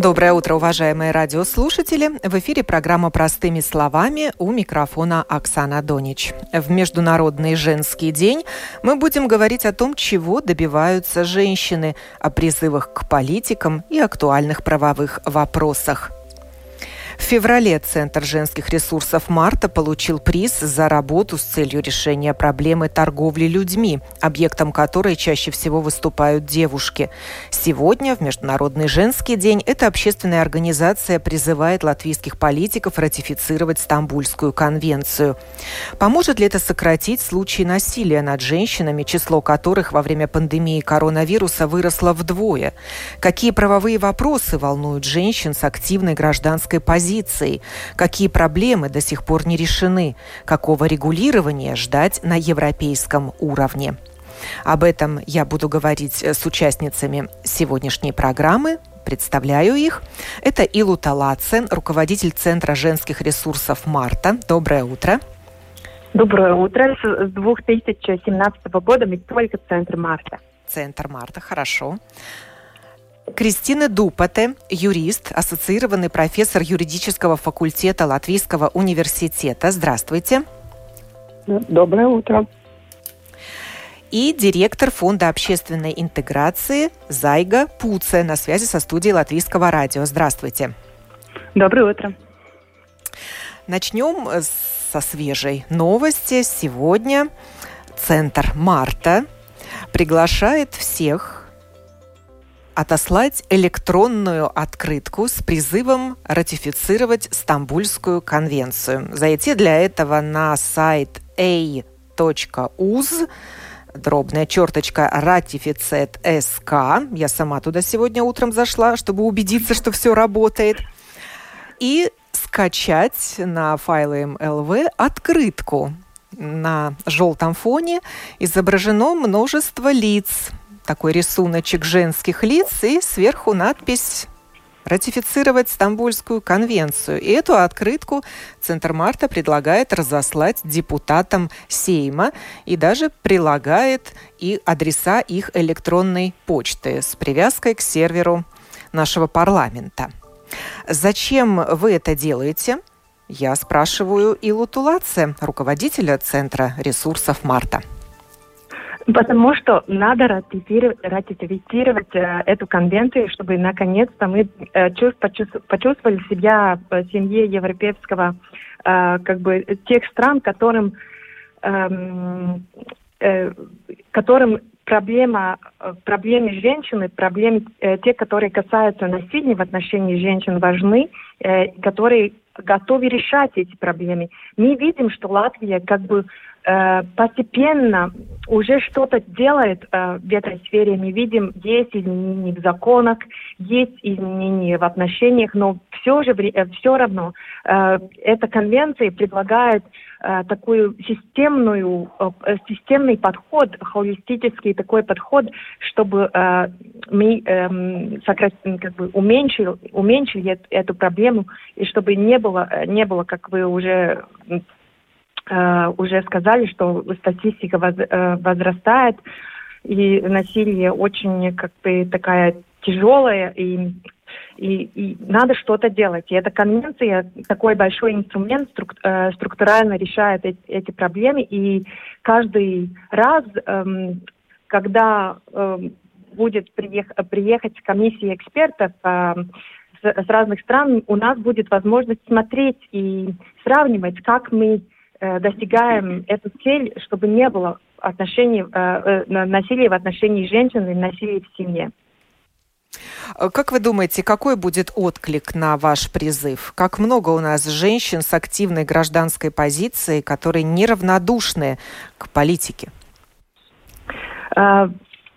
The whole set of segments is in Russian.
Доброе утро, уважаемые радиослушатели. В эфире программа «Простыми словами» у микрофона Оксана Донич. В Международный женский день мы будем говорить о том, чего добиваются женщины, о призывах к политикам и актуальных правовых вопросах – в феврале Центр женских ресурсов «Марта» получил приз за работу с целью решения проблемы торговли людьми, объектом которой чаще всего выступают девушки. Сегодня, в Международный женский день, эта общественная организация призывает латвийских политиков ратифицировать Стамбульскую конвенцию. Поможет ли это сократить случаи насилия над женщинами, число которых во время пандемии коронавируса выросло вдвое? Какие правовые вопросы волнуют женщин с активной гражданской позицией? Позицией, какие проблемы до сих пор не решены, какого регулирования ждать на европейском уровне. Об этом я буду говорить с участницами сегодняшней программы. Представляю их. Это Илу Талаце, руководитель Центра женских ресурсов «Марта». Доброе утро. Доброе утро. С 2017 года мы только Центр «Марта». Центр «Марта», хорошо. Кристина Дупате, юрист, ассоциированный профессор юридического факультета Латвийского университета. Здравствуйте. Доброе утро. И директор Фонда общественной интеграции Зайга Пуце на связи со студией Латвийского радио. Здравствуйте. Доброе утро. Начнем со свежей новости. Сегодня Центр Марта приглашает всех отослать электронную открытку с призывом ратифицировать Стамбульскую конвенцию. Зайти для этого на сайт a.uz дробная черточка ратифицет СК. Я сама туда сегодня утром зашла, чтобы убедиться, что все работает. И скачать на файлы MLV открытку. На желтом фоне изображено множество лиц, такой рисуночек женских лиц и сверху надпись ратифицировать Стамбульскую конвенцию. И эту открытку Центр Марта предлагает разослать депутатам Сейма и даже прилагает и адреса их электронной почты с привязкой к серверу нашего парламента. Зачем вы это делаете? Я спрашиваю Илу Тулаце, руководителя Центра ресурсов Марта. Потому что надо ратифицировать, э, эту конвенцию, чтобы наконец-то мы э, почувствовали себя в семье европейского, э, как бы тех стран, которым, э, э, которым проблема, проблемы женщины, проблемы те, которые касаются насилия в отношении женщин, важны, которые готовы решать эти проблемы. Мы видим, что Латвия как бы Э, постепенно уже что-то делает э, в этой сфере. Мы видим, есть изменения в законах, есть изменения в отношениях, но все же э, все равно эта конвенция предлагает э, такую системную, системный подход, холистический такой подход, чтобы мы э, сократ, как бы уменьшили, уменьшили эту, проблему и чтобы не было, не было, как вы уже уже сказали, что статистика э, возрастает, и насилие очень как бы такая тяжелая, и, и, и надо что-то делать. И эта конвенция такой большой инструмент струк, э, структурально решает эти, эти проблемы, и каждый раз, э, когда э, будет приех, приехать комиссия экспертов, э, с разных стран, у нас будет возможность смотреть и сравнивать, как мы Э, достигаем эту цель, чтобы не было отношений, э, э, насилия в отношении женщин и насилия в семье. Как вы думаете, какой будет отклик на ваш призыв? Как много у нас женщин с активной гражданской позицией, которые неравнодушны к политике?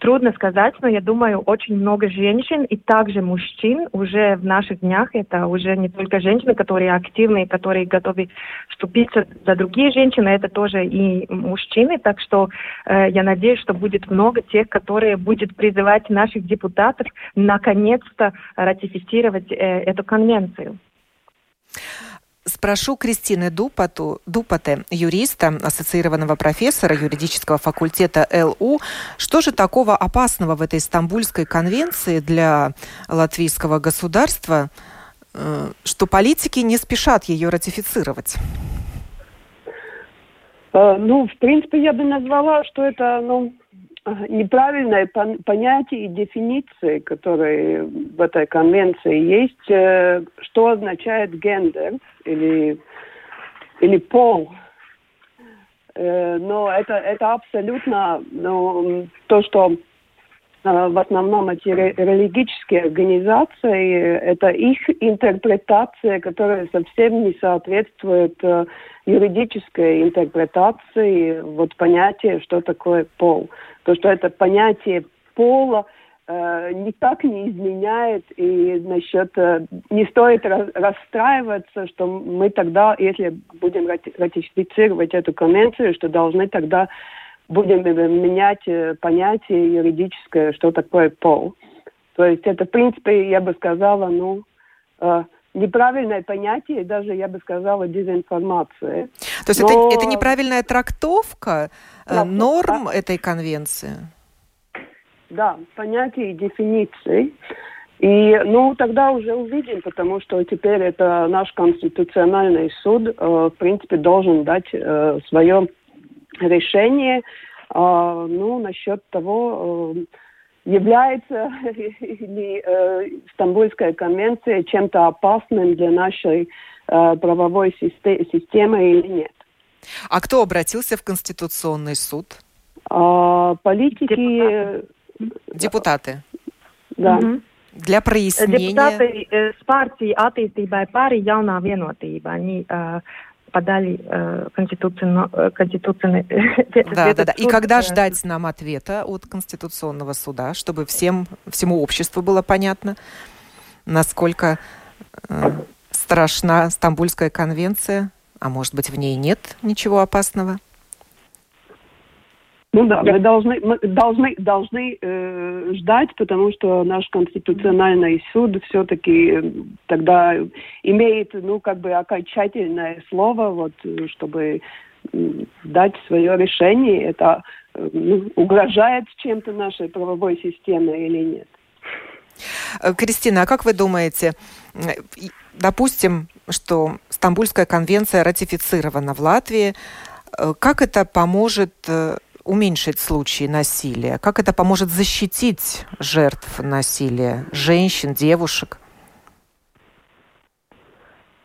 Трудно сказать, но я думаю, очень много женщин и также мужчин уже в наших днях. Это уже не только женщины, которые активны, которые готовы вступиться за другие женщины, это тоже и мужчины. Так что э, я надеюсь, что будет много тех, которые будут призывать наших депутатов наконец-то ратифицировать э, эту конвенцию. Спрошу Кристины Дупату, Дупате, юриста, ассоциированного профессора юридического факультета ЛУ, что же такого опасного в этой Стамбульской конвенции для латвийского государства, э, что политики не спешат ее ратифицировать? Э, ну, в принципе, я бы назвала, что это ну, неправильное понятие и дефиниции, которые в этой конвенции есть, э, что означает гендер или, или пол. Э, но это, это абсолютно ну, то, что в основном эти религические организации, это их интерпретация, которая совсем не соответствует юридической интерпретации вот понятия, что такое пол. То, что это понятие пола э, никак не изменяет, и насчет э, не стоит расстраиваться, что мы тогда, если будем ратифицировать эту конвенцию, что должны тогда будем менять э, понятие юридическое, что такое пол. То есть это, в принципе, я бы сказала, ну, э, неправильное понятие, даже, я бы сказала, дезинформация. То есть Но... это, это неправильная трактовка э, норм да. этой конвенции? Да, понятие и дефиниции. И, ну, тогда уже увидим, потому что теперь это наш конституциональный суд, э, в принципе, должен дать э, свое решение, э, ну, насчет того, э, является ли э, Стамбульская конвенция чем-то опасным для нашей э, правовой системы или нет. А кто обратился в Конституционный суд? А, политики. Депутаты. Да. Угу. Для прояснения. Депутаты э, с партии attīstībai pāri jaunā vienotība. Они э, подали э, конституционно, э, конституционный... Да, да, да. И когда э, ждать нам ответа от Конституционного суда, чтобы всем, всему обществу было понятно, насколько э, страшна Стамбульская конвенция, а может быть в ней нет ничего опасного? Ну да, мы должны, мы должны, должны э, ждать, потому что наш конституциональный суд все-таки э, тогда имеет, ну, как бы окончательное слово, вот, чтобы дать свое решение, это э, ну, угрожает чем-то нашей правовой системе или нет. Э, Кристина, а как вы думаете, допустим, что Стамбульская конвенция ратифицирована в Латвии, как это поможет уменьшить случаи насилия? Как это поможет защитить жертв насилия, женщин, девушек?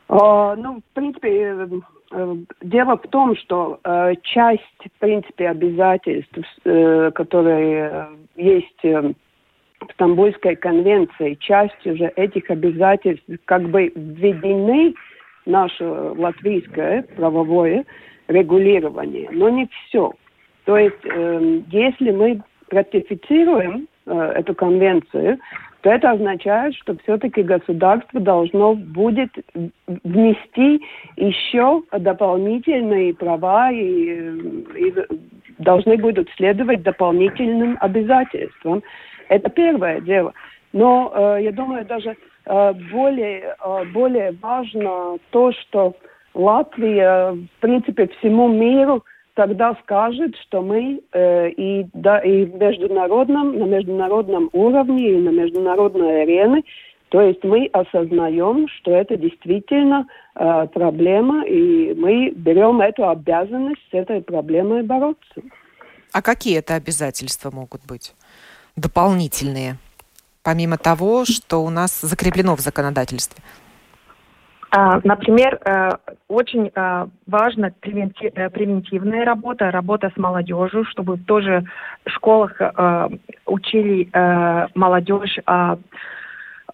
Uh, ну, в принципе, э, э, дело в том, что э, часть, в принципе, обязательств, э, которые есть в Стамбульской конвенции, часть уже этих обязательств как бы введены в наше латвийское правовое регулирование, но не все. То есть, э, если мы ратифицируем э, эту конвенцию, то это означает, что все-таки государство должно будет внести еще дополнительные права и, и должны будут следовать дополнительным обязательствам. Это первое дело. Но э, я думаю, даже э, более, э, более важно то, что Латвия, в принципе, всему миру – тогда скажет, что мы э, и, да, и в международном, на международном уровне, и на международной арене, то есть мы осознаем, что это действительно э, проблема, и мы берем эту обязанность с этой проблемой бороться. А какие это обязательства могут быть? Дополнительные, помимо того, что у нас закреплено в законодательстве? А, например, э, очень э, важна э, превентивная работа, работа с молодежью, чтобы тоже в школах учили молодежь о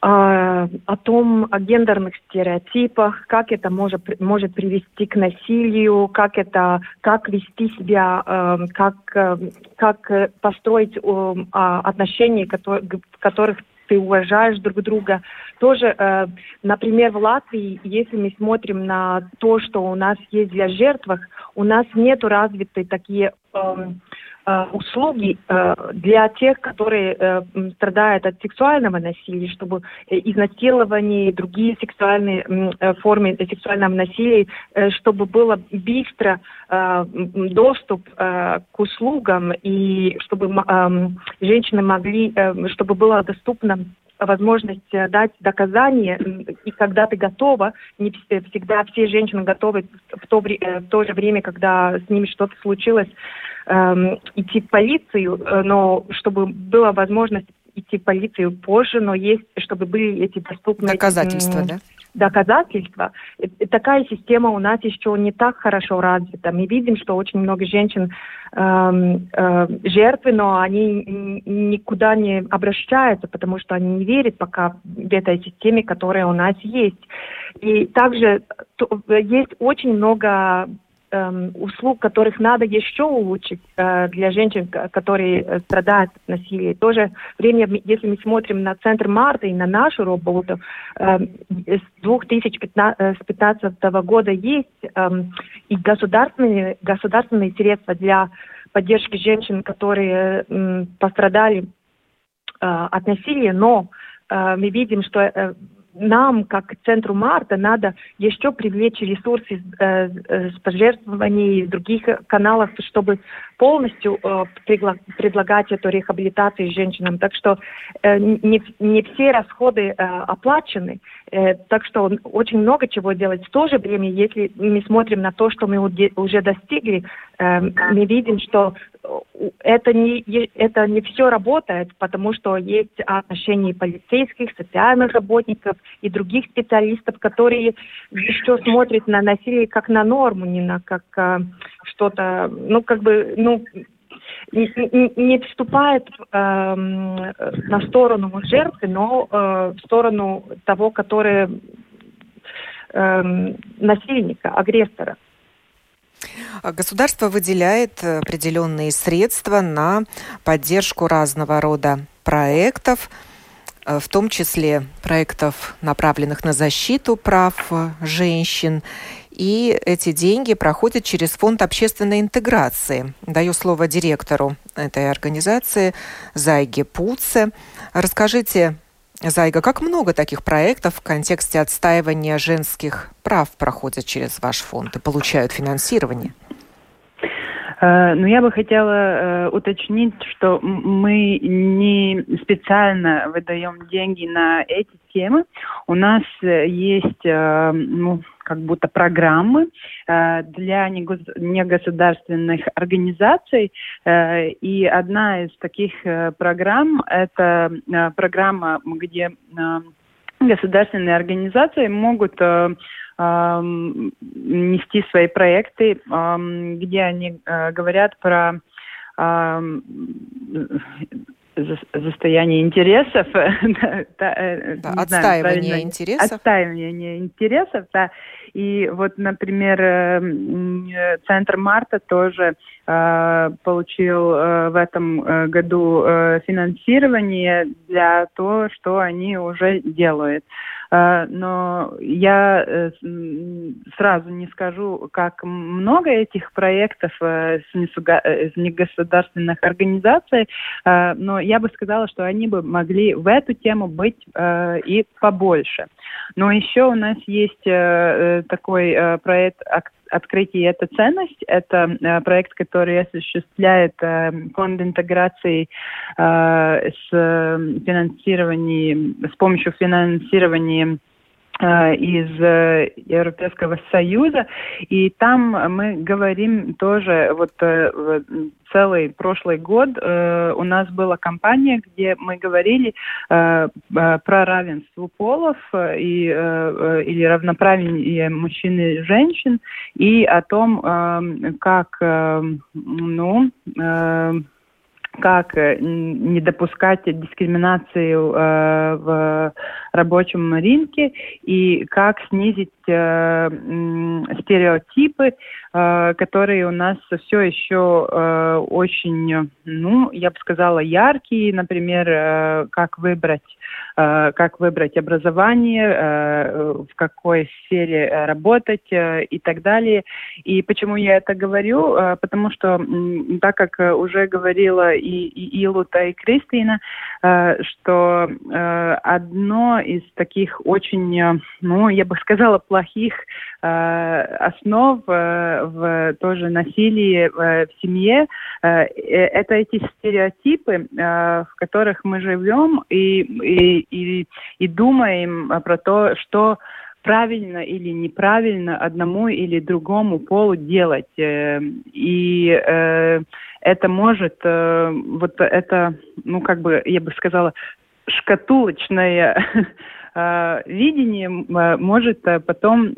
о том, о гендерных стереотипах, как это может, может привести к насилию, как это, как вести себя, как, как построить отношения, в которых ты уважаешь друг друга. Тоже, э, например, в Латвии, если мы смотрим на то, что у нас есть для жертвах, у нас нет развиты такие Э, услуги э, для тех, которые э, страдают от сексуального насилия, чтобы изнасилование и другие сексуальные формы сексуального насилия, чтобы было быстро доступ к услугам и чтобы женщины могли, чтобы было доступно возможность дать доказания, и когда ты готова, не всегда все женщины готовы в то, в то же время, когда с ними что-то случилось, эм, идти в полицию, э, но чтобы была возможность идти в полицию позже, но есть, чтобы были эти доступные... Доказательства, да? доказательства. И такая система у нас еще не так хорошо развита. Мы видим, что очень много женщин э, э, жертвы, но они никуда не обращаются, потому что они не верят пока в этой системе, которая у нас есть. И также то, есть очень много э, услуг, которых надо еще улучшить э, для женщин, которые э, страдают от насилия. В то же время, если мы смотрим на центр Марта и на нашу работу, э, с 2015 э, года есть э, и государственные, государственные средства для поддержки женщин, которые пострадали от насилия, но мы видим, что нам, как Центру Марта, надо еще привлечь ресурсы э, э, с пожертвований и других каналов, чтобы полностью э, предлагать эту реабилитацию женщинам. Так что э, не, не все расходы э, оплачены, э, так что очень много чего делать. В то же время, если мы смотрим на то, что мы уже достигли, э, мы видим, что это не, это не все работает, потому что есть отношения полицейских, социальных работников и других специалистов, которые еще смотрят на насилие как на норму, не на как а, что-то, ну, как бы, ну, не, не вступает э, на сторону жертвы, но э, в сторону того, который э, насильника, агрессора. А государство выделяет определенные средства на поддержку разного рода проектов, э, в том числе проектов, направленных на защиту прав женщин. И эти деньги проходят через фонд общественной интеграции. Даю слово директору этой организации Зайге Пуце. Расскажите, Зайга, как много таких проектов в контексте отстаивания женских прав проходят через ваш фонд и получают финансирование? Э, ну, я бы хотела э, уточнить, что мы не специально выдаем деньги на эти темы. У нас э, есть, ну, как будто программы для негосударственных организаций. И одна из таких программ – это программа, где государственные организации могут нести свои проекты, где они э, говорят про состояние интересов, да, э, отстаивание знаю, интересов, отстаивание интересов, да. И вот, например, э, Центр Марта тоже э, получил э, в этом э, году э, финансирование для того, что они уже делают. Э, но я э, сразу не скажу, как много этих проектов э, с негосударственных организаций, но я бы сказала, что они бы могли в эту тему быть и побольше. Но еще у нас есть такой проект открытие это ценность. Это э, проект, который осуществляет э, фонд интеграции э, с финансированием, с помощью финансирования из э, Европейского Союза, и там мы говорим тоже, вот э, целый прошлый год у нас была кампания, где мы говорили про равенство полов и, или равноправие мужчин и женщин, и о том, как, ну, как э, не допускать дискриминации э, в рабочем рынке и как снизить э, стереотипы, которые у нас все еще очень, ну, я бы сказала, яркие, например, как выбрать как выбрать образование, в какой сфере работать и так далее. И почему я это говорю? Потому что, так как уже говорила и, и Илута, и Кристина, э, что э, одно из таких очень, э, ну, я бы сказала, плохих основ в тоже насилии в семье, это эти стереотипы, в которых мы живем и, и, и, и думаем про то, что правильно или неправильно одному или другому полу делать. И это может, э, вот это, ну, как бы, я бы сказала, шкатулочное э, видение э, может потом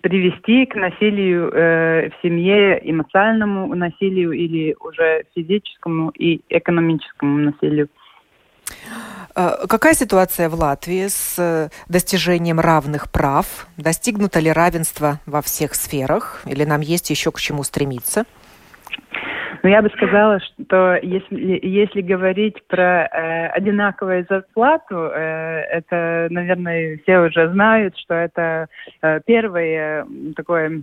привести к насилию в семье, эмоциональному насилию или уже физическому и экономическому насилию. Какая ситуация в Латвии с достижением равных прав? Достигнуто ли равенство во всех сферах? Или нам есть еще к чему стремиться? Но я бы сказала, что если, если говорить про э, одинаковую зарплату, э, это, наверное, все уже знают, что это э, первое такое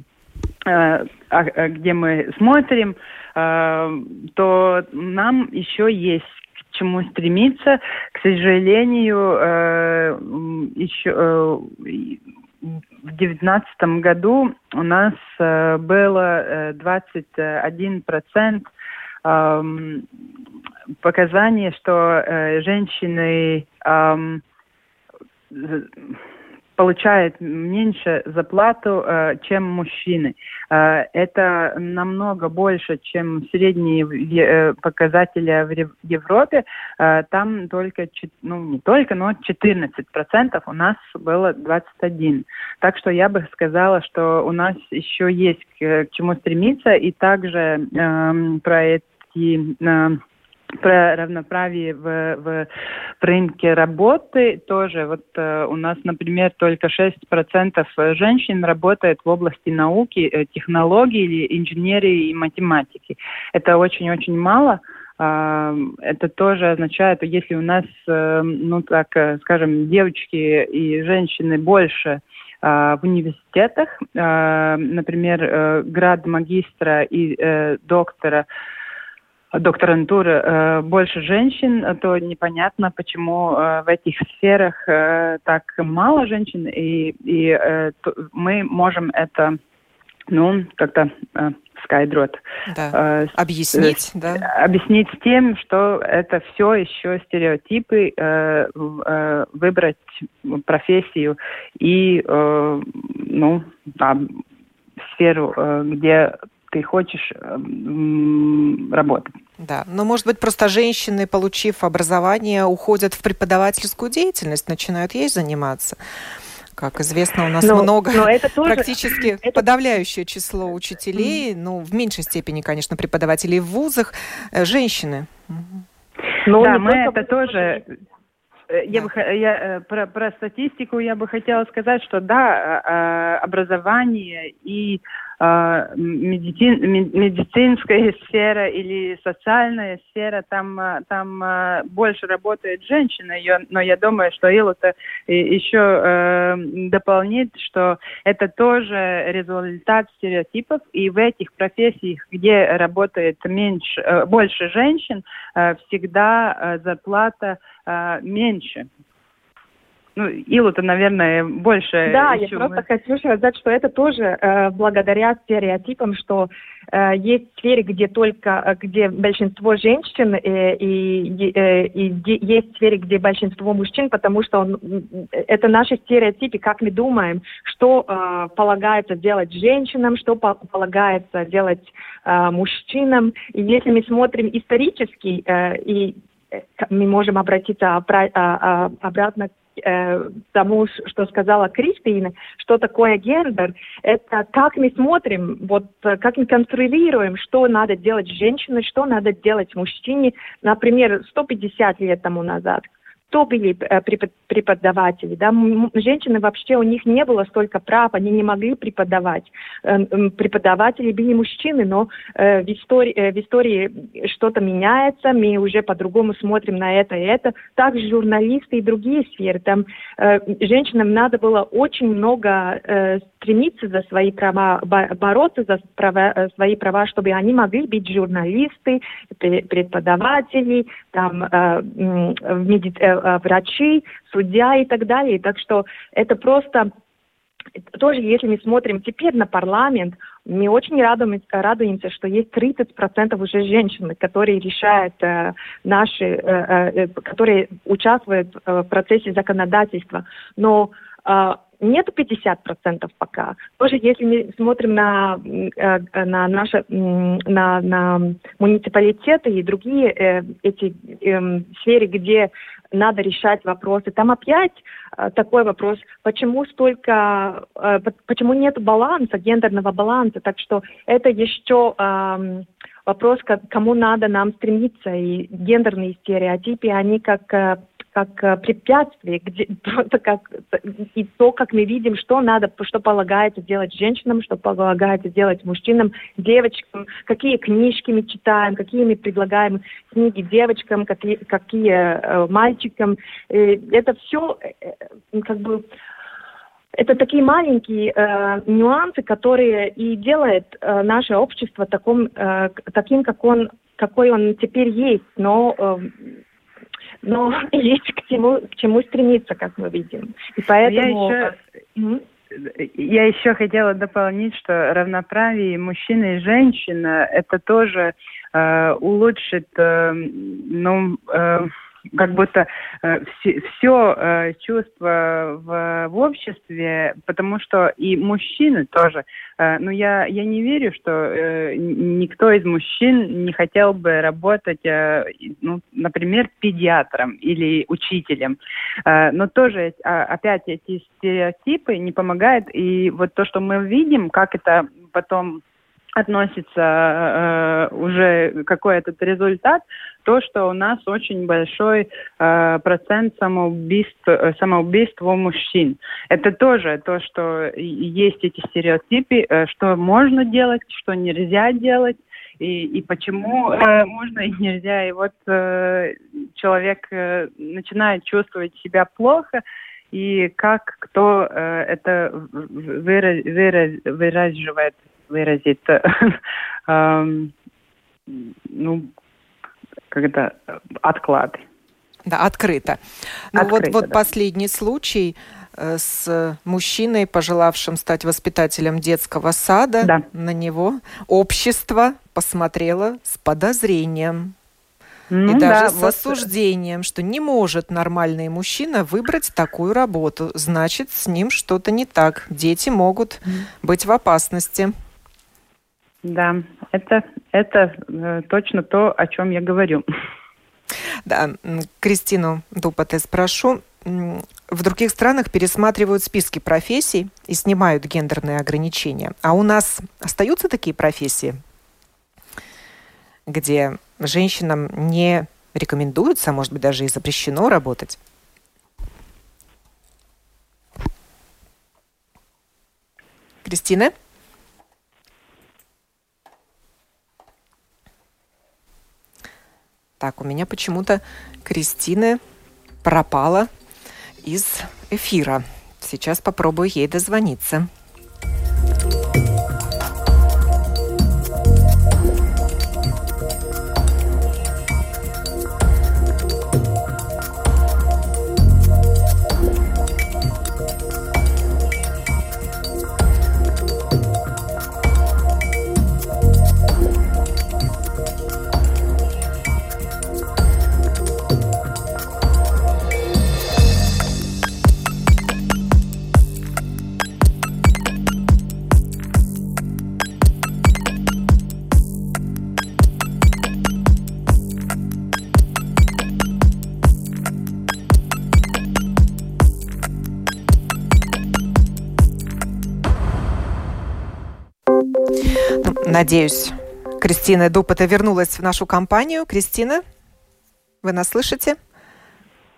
э, а, а, где мы смотрим, э, то нам еще есть к чему стремиться. К сожалению, э, еще в девятнадцатом году у нас э, было 21 э, процент э, показаний, что э, женщины получает меньше зарплату, э, чем мужчины. Э, это намного больше, чем средние э, показатели в Европе. Там только, ну не только, но 14%, у нас было 21%. Так что я бы сказала, что у нас еще есть к чему стремиться, и также эм, про эти про равноправие в, в, в рынке работы тоже. Вот э, у нас, например, только 6% женщин работает в области науки, э, технологий или инженерии и математики. Это очень-очень мало. Э, это тоже означает, если у нас, э, ну так э, скажем, девочки и женщины больше э, в университетах, э, например, град магистра и доктора докторантуры э, больше женщин, то непонятно, почему э, в этих сферах э, так мало женщин, и, и э, мы можем это ну, как-то э, скайдрот. Да. Э, объяснить, э, да? Объяснить тем, что это все еще стереотипы, э, э, выбрать профессию и, э, ну, да, сферу, э, где ты хочешь э, работать. Да, но может быть просто женщины, получив образование, уходят в преподавательскую деятельность, начинают ей заниматься. Как известно, у нас но, много, но это тоже, практически это... подавляющее число учителей, mm. ну, в меньшей степени, конечно, преподавателей в вузах, э, женщины. Но да, мы это тоже... Э, я, да. бы, я про, про статистику я бы хотела сказать, что да, образование и а, медицин, медицинская сфера или социальная сфера, там, а, там а, больше работает женщина, но я думаю, что Илута еще э, дополнит, что это тоже результат стереотипов, и в этих профессиях, где работает меньше, э, больше женщин, э, всегда зарплата меньше. Ну, Илу-то, наверное, больше. Да, я просто хочу сказать, что это тоже э, благодаря стереотипам, что э, есть сферы, где только, э, где большинство женщин, э, и, э, и есть сферы, где большинство мужчин, потому что он, это наши стереотипы, как мы думаем, что э, полагается делать женщинам, что по полагается делать э, мужчинам. И если мы смотрим исторически, э, и э, мы можем обратиться обра- а, а, обратно э, тому, что сказала Кристина, что такое гендер, это как мы смотрим, вот э, как мы конструируем, что надо делать женщине, что надо делать мужчине, например, 150 лет тому назад кто были э, преподаватели. Да? Женщины вообще, у них не было столько прав, они не могли преподавать. Э, преподаватели были мужчины, но э, в истории, в истории что-то меняется, мы уже по-другому смотрим на это и это. Также журналисты и другие сферы. Там женщинам надо было очень много стремиться за свои права, бороться за права, свои права, чтобы они могли быть журналисты, преподаватели, там, в медицине Э, врачи, судья и так далее. Так что это просто тоже, если мы смотрим теперь на парламент, мы очень радуемся, радуемся что есть 30% уже женщин, которые решают э, наши, э, э, которые участвуют э, в процессе законодательства. Но э, нету 50% пока. Тоже если мы смотрим на, э, на наши на, на муниципалитеты и другие э, эти э, сферы, где надо решать вопросы, там опять э, такой вопрос, почему столько, э, почему нет баланса, гендерного баланса. Так что это еще э, вопрос, к кому надо нам стремиться. И гендерные стереотипы, они как э, как э, препятствие, где, просто как и то, как мы видим, что надо, что полагается делать женщинам, что полагается делать мужчинам, девочкам, какие книжки мы читаем, какие мы предлагаем книги девочкам, какие, какие э, мальчикам. И это все э, как бы это такие маленькие э, нюансы, которые и делают э, наше общество таком, э, таким, как он, какой он теперь есть. Но э, но есть к чему, к чему стремиться, как мы видим. И поэтому... Я еще... Я еще хотела дополнить, что равноправие мужчины и женщины это тоже э, улучшит, э, ну, э, как будто э, все, все э, чувство в, в обществе, потому что и мужчины тоже. Э, но я, я не верю, что э, никто из мужчин не хотел бы работать, э, ну, например, педиатром или учителем. Э, но тоже, э, опять, эти стереотипы не помогают. И вот то, что мы видим, как это потом относится э, уже какой этот результат, то, что у нас очень большой э, процент самоубийств, э, самоубийств у мужчин. Это тоже то, что есть эти стереотипы, э, что можно делать, что нельзя делать. И, и почему э, можно и нельзя. И вот э, человек э, начинает чувствовать себя плохо, и как кто э, это выраз, выраз, выраживает выразить, ну, когда отклады. Да, открыто. Ну открыто, вот, вот да. последний случай э, с мужчиной, пожелавшим стать воспитателем детского сада. Да. На него общество посмотрело с подозрением. Ну, и даже да, с вот... осуждением, что не может нормальный мужчина выбрать такую работу. Значит, с ним что-то не так. Дети могут быть в опасности. Да, это, это э, точно то, о чем я говорю. Да, Кристину Дупате спрошу. В других странах пересматривают списки профессий и снимают гендерные ограничения. А у нас остаются такие профессии, где женщинам не рекомендуется, а может быть даже и запрещено работать? Кристина? Так, у меня почему-то Кристина пропала из эфира. Сейчас попробую ей дозвониться. Надеюсь, Кристина Дупота вернулась в нашу компанию. Кристина, вы нас слышите?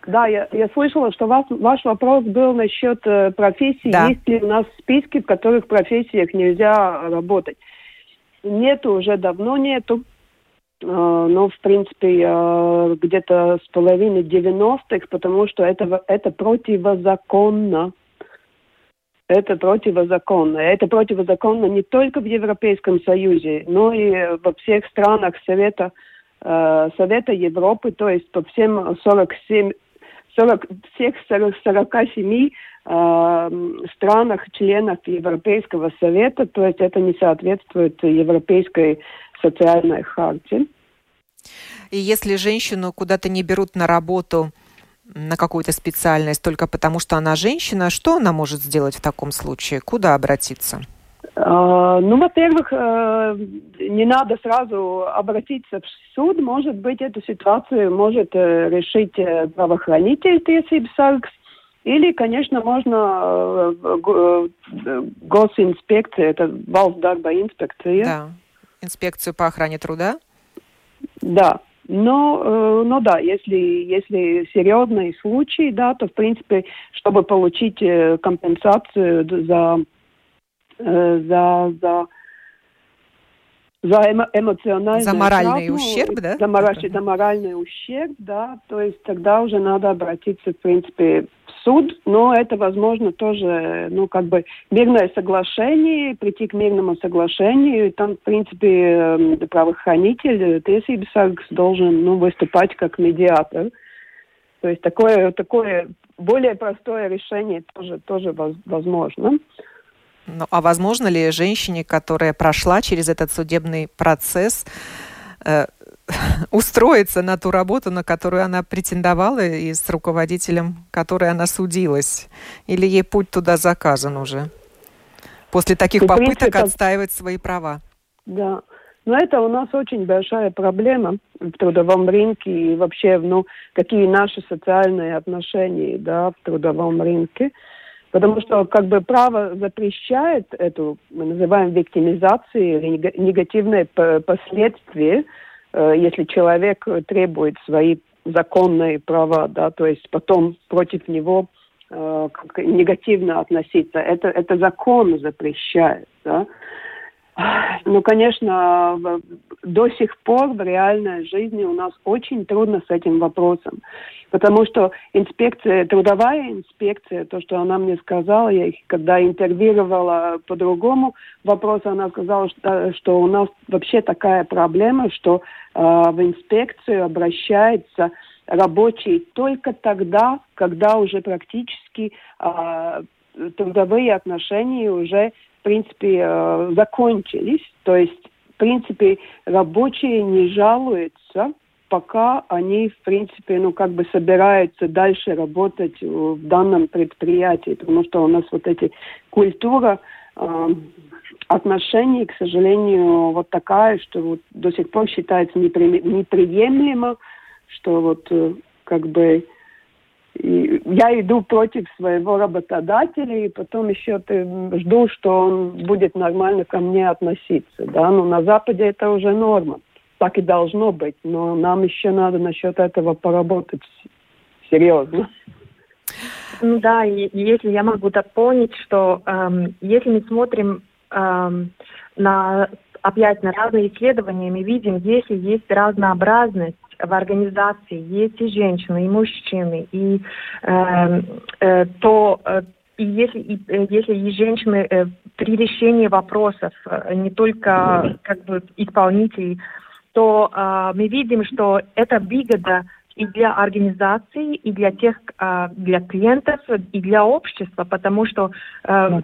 Да, я, я слышала, что вас, ваш вопрос был насчет э, профессий. Да. Есть ли у нас списки, в которых профессиях нельзя работать? Нету, уже давно нету. Э, но, в принципе, э, где-то с половины 90-х, потому что это, это противозаконно. Это противозаконно. Это противозаконно не только в Европейском Союзе, но и во всех странах Совета, э, Совета Европы, то есть по всем 47 40, всех 47 э, странах, членах Европейского Совета, то есть это не соответствует Европейской социальной харте. И если женщину куда-то не берут на работу на какую-то специальность только потому, что она женщина, что она может сделать в таком случае? Куда обратиться? Uh, ну, во-первых, uh, не надо сразу обратиться в суд. Может быть, эту ситуацию может uh, решить uh, правоохранитель tiesības sargs. Или, конечно, можно госинспекция, это darba инспекция. Да, инспекцию по охране труда. Да, но, э, но да, если, если серьезный случай, да, то, в принципе, чтобы получить э, компенсацию за, э, за, за за эмо эмоциональный за моральный травму, ущерб, да? За, мораль, за моральный ущерб, да, то есть тогда уже надо обратиться, в принципе, суд, но это возможно тоже, ну, как бы мирное соглашение, прийти к мирному соглашению, и там, в принципе, эм, правоохранитель, tiesības должен, ну, выступать как медиатор. То есть такое, такое более простое решение тоже, тоже возможно. Ну, а возможно ли женщине, которая прошла через этот судебный процесс, э, устроиться на ту работу, на которую она претендовала, и с руководителем, которой она судилась? Или ей путь туда заказан уже? После таких и попыток принципе, отстаивать свои права. Да. Но это у нас очень большая проблема в трудовом рынке и вообще, ну, какие наши социальные отношения, да, в трудовом рынке. Потому что как бы право запрещает эту, мы называем виктимизацией или негативные последствия если человек требует свои законные права, да, то есть потом против него э, негативно относиться. Это, это закон запрещает, да. Ну, конечно, до сих пор в реальной жизни у нас очень трудно с этим вопросом. Потому что инспекция, трудовая инспекция, то, что она мне сказала, я их когда интервьюировала по другому вопросу, она сказала, что, что у нас вообще такая проблема, что э, в инспекцию обращается рабочий только тогда, когда уже практически э, трудовые отношения уже принципе, э, закончились. То есть, в принципе, рабочие не жалуются, пока они, в принципе, ну, как бы собираются дальше работать в данном предприятии. Потому что у нас вот эти культура э, отношений, к сожалению, вот такая, что вот до сих пор считается непри, неприемлемо, что вот э, как бы и я иду против своего работодателя, и потом еще ты жду, что он будет нормально ко мне относиться. Да? Но на Западе это уже норма. Так и должно быть. Но нам еще надо насчет этого поработать серьезно. Ну да, и если я могу дополнить, что эм, если мы смотрим эм, на опять на разные исследования, мы видим, если есть разнообразность в организации есть и женщины, и мужчины, и э, э, то э, и если, и, э, если и женщины э, при решении вопросов, э, не только как бы исполнителей, то э, мы видим, что это выгода и для организации, и для тех, э, для клиентов, и для общества, потому что э,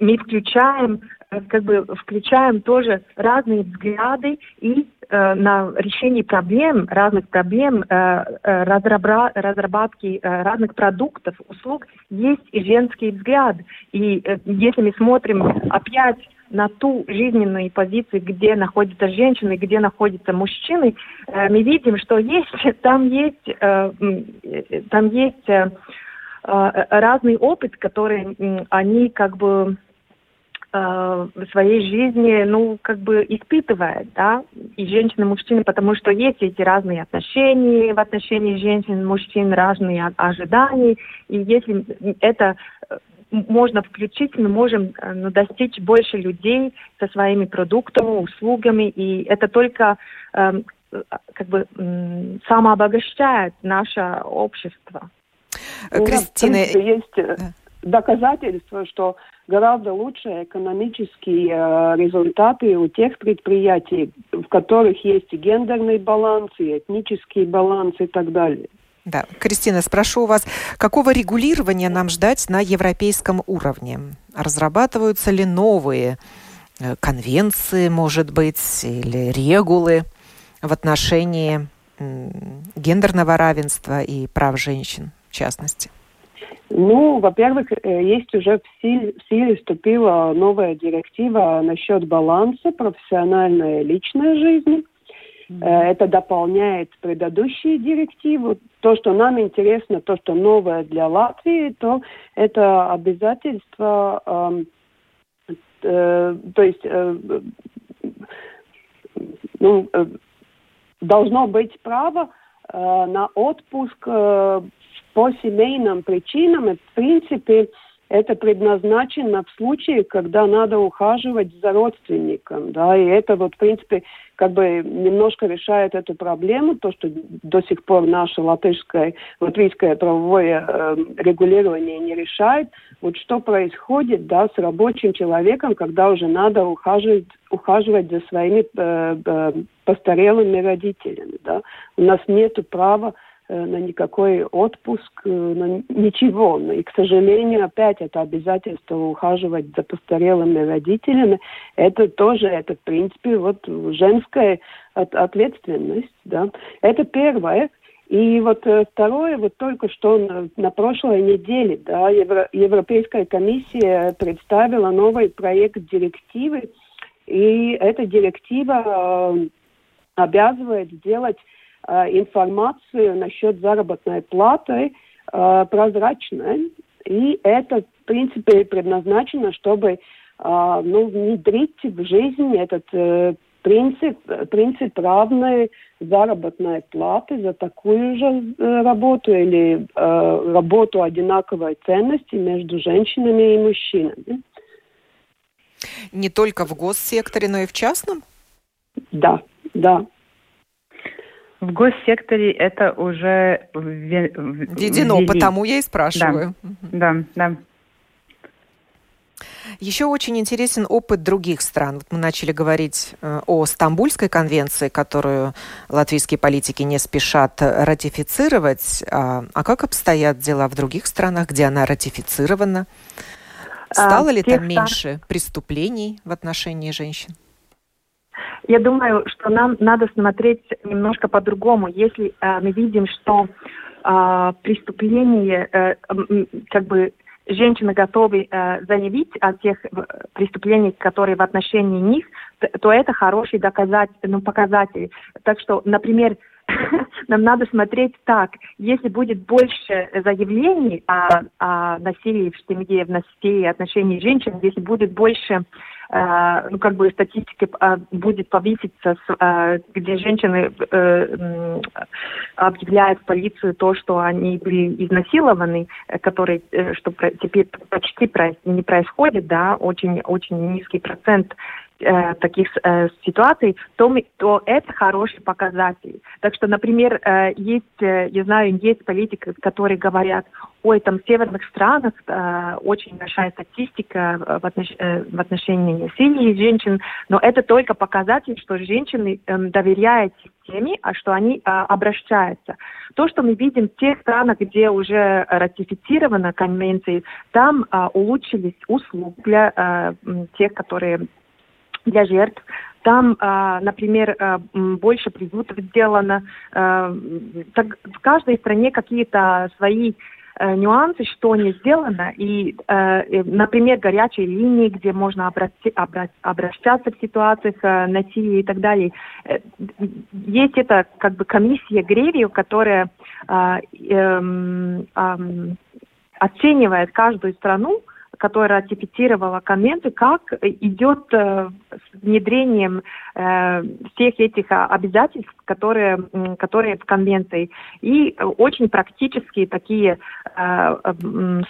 мы включаем как бы включаем тоже разные взгляды и э, на решение проблем, разных проблем, э, э, разрабра, разработки э, разных продуктов, услуг, есть и женский взгляд. И э, если мы смотрим опять на ту жизненную позицию, где находятся женщины, где находятся мужчины, э, мы видим, что есть, там есть, э, э там есть э, э разный опыт, который э, они как бы в своей жизни, ну, как бы испытывает, да, и женщины, и мужчины, потому что есть эти разные отношения в отношении женщин, мужчин, разные ожидания, и если это можно включить, мы можем ну, достичь больше людей со своими продуктами, услугами, и это только э, как бы э, самообогащает наше общество. Кристина... Ну, есть да. Доказательства, что гораздо лучше экономические э, результаты у тех предприятий, в которых есть и гендерный баланс, и этнический баланс и так далее. Да. Кристина, спрошу вас, какого регулирования нам ждать на европейском уровне? Разрабатываются ли новые э, конвенции, может быть, или регулы в отношении гендерного равенства и прав женщин, в частности? Ну, во-первых, э, есть уже в силе, в силе вступила новая директива насчет баланса профессиональной и личной жизни. Mm-hmm. Это дополняет предыдущие директивы. То, что нам интересно, то, что новое для Латвии, то это обязательство, э, э, то есть э, ну, э, должно быть право э, на отпуск э, по семейным причинам. В принципе, это предназначено в случае, когда надо ухаживать за родственником, да, и это вот, в принципе, как бы немножко решает эту проблему, то, что до сих пор наше латышское, латвийское правовое э, регулирование не решает. Вот что происходит, да, с рабочим человеком, когда уже надо ухаживать, ухаживать за своими э, э, постарелыми родителями, да. У нас нет права на никакой отпуск, э, на ничего. И, к сожалению, опять это обязательство ухаживать за постарелыми родителями, это тоже, это, в принципе, вот женская ответственность, да. Это первое. И вот э, второе, вот только что на, прошлой неделе, да, Евро, Европейская комиссия представила новый проект директивы, и эта директива э, обязывает сделать Э, информацию насчет заработной платы э, прозрачной. И это, в принципе, предназначено, чтобы э, ну, внедрить в жизнь этот принцип, принцип равной заработной платы за такую же работу или э, работу одинаковой ценности между женщинами и мужчинами. Не только в госсекторе, но и в частном? Да, да. В госсекторе это уже введено, ввели. потому я и спрашиваю. Да, да. да. Еще очень интересен опыт других стран. Вот мы начали говорить э, о Стамбульской конвенции, которую латвийские политики не спешат ратифицировать. А, а как обстоят дела в других странах, где она ратифицирована? А, Стало а, ли там меньше преступлений в отношении женщин? Я думаю, что нам надо смотреть немножко по-другому. Если э, мы видим, что э, преступление, э, как бы женщины готовы э, заявить о тех э, преступлениях, которые в отношении них, то это хороший доказатель, ну, показатель. Так что, например, нам надо смотреть так. Если будет больше заявлений о, о насилии в семье, в насилии отношении женщин, если будет больше ну, как бы статистика э, будет повыситься, э, где женщины объявляют в полицию то, что они были изнасилованы, которые, что теперь почти не происходит, да, очень, очень низкий процент э, таких э, ситуаций, то, то это хороший показатель. Так что, например, э, есть, э, я знаю, есть политики, которые говорят, ой, там в северных странах э, очень большая статистика в, отнош, э, в отношении насилия женщин, но это только показатель, что женщины э, доверяют системе, а что они э, обращаются. То, что мы видим в тех странах, где уже ратифицирована конвенция, там э, улучшились услуги для э, тех, которые для жертв. Там, а, например, а, больше приютов сделано. А, так, в каждой стране какие-то свои э, нюансы, что не сделано. И, э, например, горячие линии, где можно обрати, обращаться в ситуациях э, насилия и так далее. Есть эта как бы комиссия Гревию, которая эм, оценивает каждую страну, которая ратифицировала конвенцию, как идет э, с внедрением э, всех этих обязательств, которые, которые в конвенции. И очень практические такие э,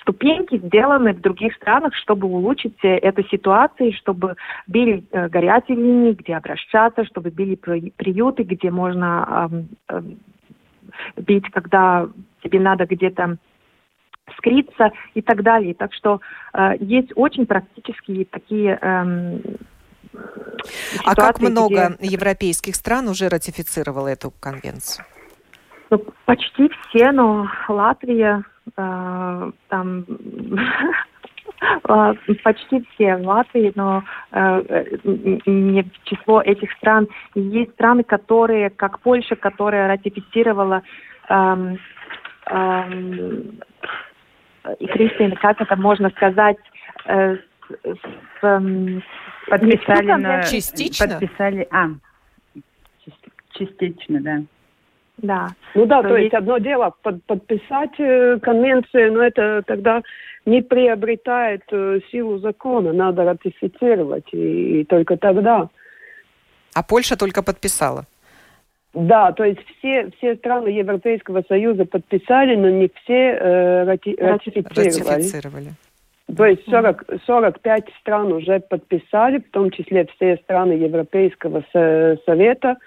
ступеньки сделаны в других странах, чтобы улучшить эту ситуацию, чтобы были горячие линии, где обращаться, чтобы были приюты, где можно бить, когда тебе надо где-то скрыться и так далее. Так что э, есть очень практические такие э, а как много где... европейских стран уже ратифицировало эту конвенцию? Ну, почти все, но Латвия, э, там э, почти все в Латвии, но э, не в число этих стран. есть страны, которые, как Польша, которая ратифицировала эм, эм, и Кристина, как это можно сказать, э, с, с, эм, подписали на... Частично? Подписали, а, частично, да. Да. Ну да, то, то есть, есть одно дело под, подписать э, конвенцию, но это тогда не приобретает э, силу закона, надо ратифицировать, и, и только тогда. А Польша только подписала? Да, то есть все, все страны Европейского Союза подписали, но не все э, рати, ратифицировали. ратифицировали. То есть 40, 45 стран уже подписали, в том числе все страны Европейского Совета,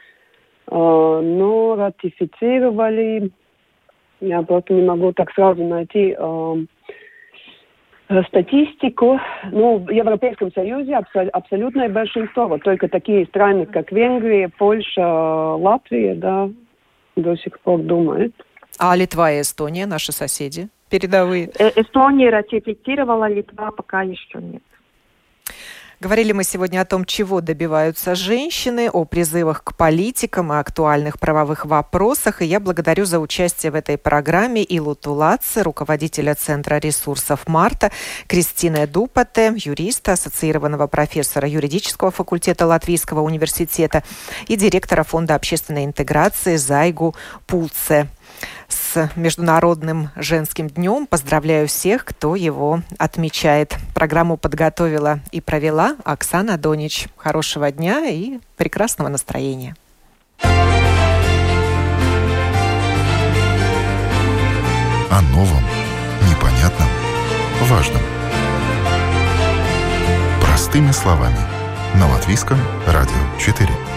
э, но ратифицировали, я просто не могу так сразу найти э, статистику, ну, в Европейском Союзе абсолютное большинство, вот только такие страны, как Венгрия, Польша, Латвия, да, до сих пор думают. А Литва и Эстония, наши соседи, передовые? Э, Эстония ратифицировала, Литва пока еще нет. Говорили мы сегодня о том, чего добиваются женщины, о призывах к политикам и актуальных правовых вопросах. И я благодарю за участие в этой программе Илу Тулаце, руководителя Центра ресурсов Марта, Кристина Дупате, юриста, ассоциированного профессора юридического факультета Латвийского университета и директора Фонда общественной интеграции Зайгу Пулце с Международным женским днем. Поздравляю всех, кто его отмечает. Программу подготовила и провела Оксана Донич. Хорошего дня и прекрасного настроения. О новом, непонятном, важном. Простыми словами. На Латвийском радио 4.